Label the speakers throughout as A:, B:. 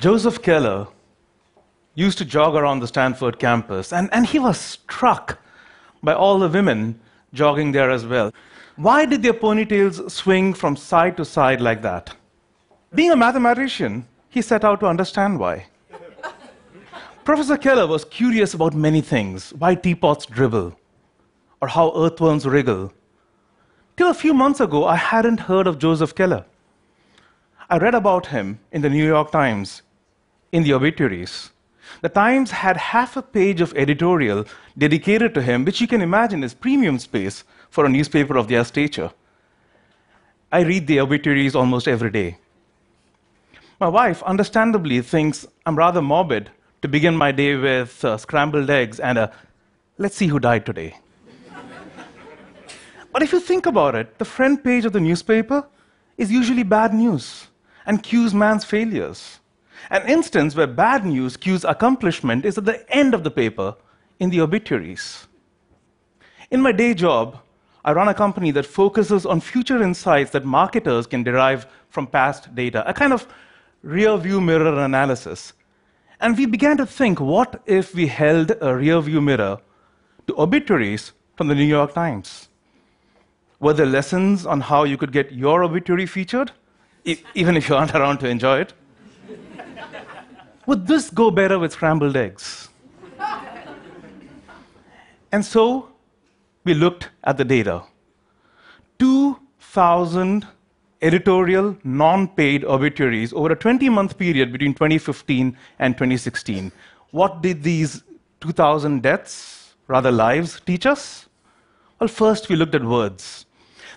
A: Joseph Keller used to jog around the Stanford campus, and, and he was struck by all the women jogging there as well. Why did their ponytails swing from side to side like that? Being a mathematician, he set out to understand why. Professor Keller was curious about many things why teapots dribble, or how earthworms wriggle. Till a few months ago, I hadn't heard of Joseph Keller. I read about him in the New York Times in the obituaries. The Times had half a page of editorial dedicated to him, which you can imagine is premium space for a newspaper of their stature. I read the obituaries almost every day. My wife, understandably, thinks I'm rather morbid to begin my day with uh, scrambled eggs and a let's see who died today. but if you think about it, the front page of the newspaper is usually bad news and cues man's failures. An instance where bad news cues accomplishment is at the end of the paper in the obituaries. In my day job, I run a company that focuses on future insights that marketers can derive from past data, a kind of rear view mirror analysis and we began to think what if we held a rear view mirror to obituaries from the New York Times? Were there lessons on how you could get your obituary featured, e- even if you aren't around to enjoy it? Would this go better with scrambled eggs? and so we looked at the data. 2,000 editorial, non paid obituaries over a 20 month period between 2015 and 2016. What did these 2,000 deaths, rather lives, teach us? Well, first we looked at words.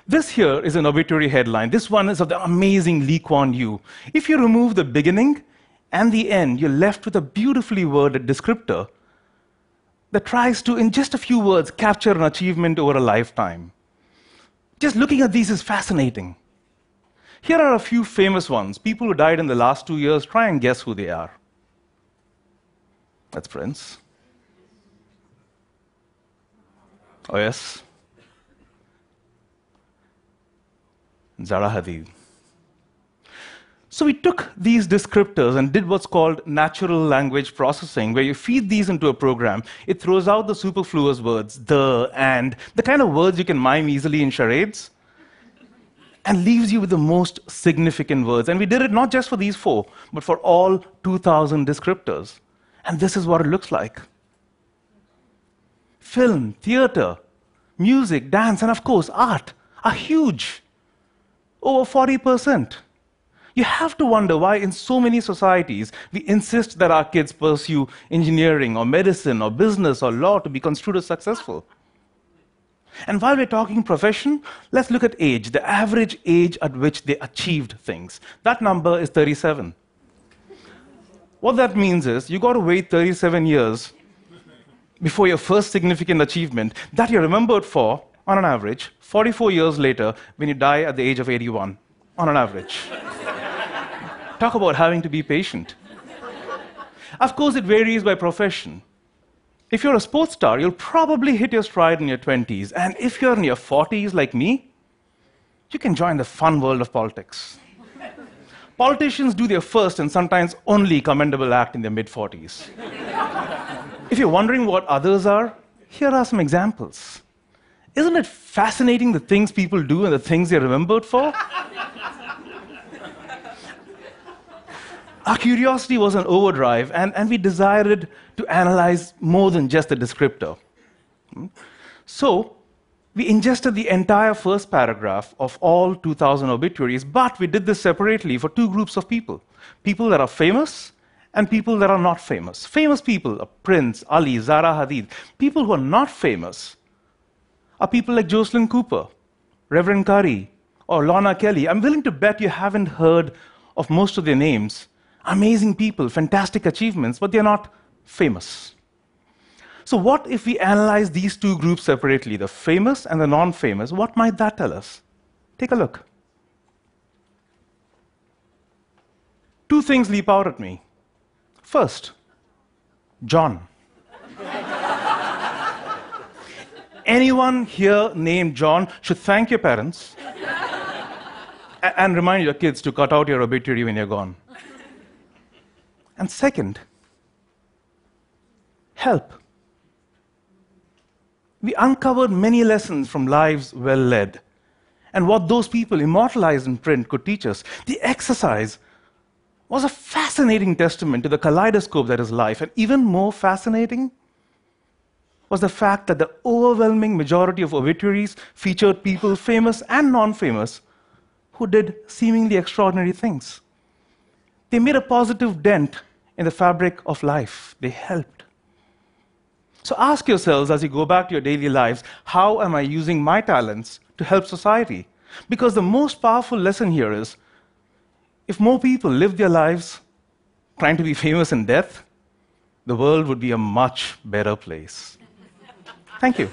A: This here is an obituary headline. This one is of the amazing Lee Kuan Yew. If you remove the beginning and the end, you're left with a beautifully worded descriptor that tries to, in just a few words, capture an achievement over a lifetime. Just looking at these is fascinating. Here are a few famous ones. People who died in the last two years, try and guess who they are. That's Prince. Oh, yes. Zaha Hadid. So we took these descriptors and did what's called natural language processing, where you feed these into a program. It throws out the superfluous words, the, and, the kind of words you can mime easily in charades and leaves you with the most significant words. And we did it not just for these four, but for all 2,000 descriptors. And this is what it looks like film, theater, music, dance, and of course, art are huge. Over 40%. You have to wonder why, in so many societies, we insist that our kids pursue engineering or medicine or business or law to be construed as successful. And while we're talking profession, let's look at age, the average age at which they achieved things. That number is 37. What that means is you got to wait 37 years before your first significant achievement that you're remembered for, on an average, 44 years later when you die at the age of 81, on an average. Talk about having to be patient. Of course, it varies by profession. If you're a sports star, you'll probably hit your stride in your 20s. And if you're in your 40s like me, you can join the fun world of politics. Politicians do their first and sometimes only commendable act in their mid 40s. if you're wondering what others are, here are some examples. Isn't it fascinating the things people do and the things they're remembered for? Our curiosity was an overdrive, and, and we desired to analyze more than just the descriptor. Hmm? So, we ingested the entire first paragraph of all 2,000 obituaries, but we did this separately for two groups of people people that are famous and people that are not famous. Famous people are Prince, Ali, Zaha Hadid. People who are not famous are people like Jocelyn Cooper, Reverend Curry, or Lorna Kelly. I'm willing to bet you haven't heard of most of their names, amazing people, fantastic achievements, but they're not famous. So, what if we analyze these two groups separately, the famous and the non famous? What might that tell us? Take a look. Two things leap out at me. First, John. Anyone here named John should thank your parents and remind your kids to cut out your obituary when you're gone. And second, help. We uncovered many lessons from lives well led and what those people immortalized in print could teach us. The exercise was a fascinating testament to the kaleidoscope that is life, and even more fascinating was the fact that the overwhelming majority of obituaries featured people, famous and non famous, who did seemingly extraordinary things. They made a positive dent in the fabric of life, they helped. So ask yourselves as you go back to your daily lives how am I using my talents to help society? Because the most powerful lesson here is if more people live their lives trying to be famous in death, the world would be a much better place. Thank you.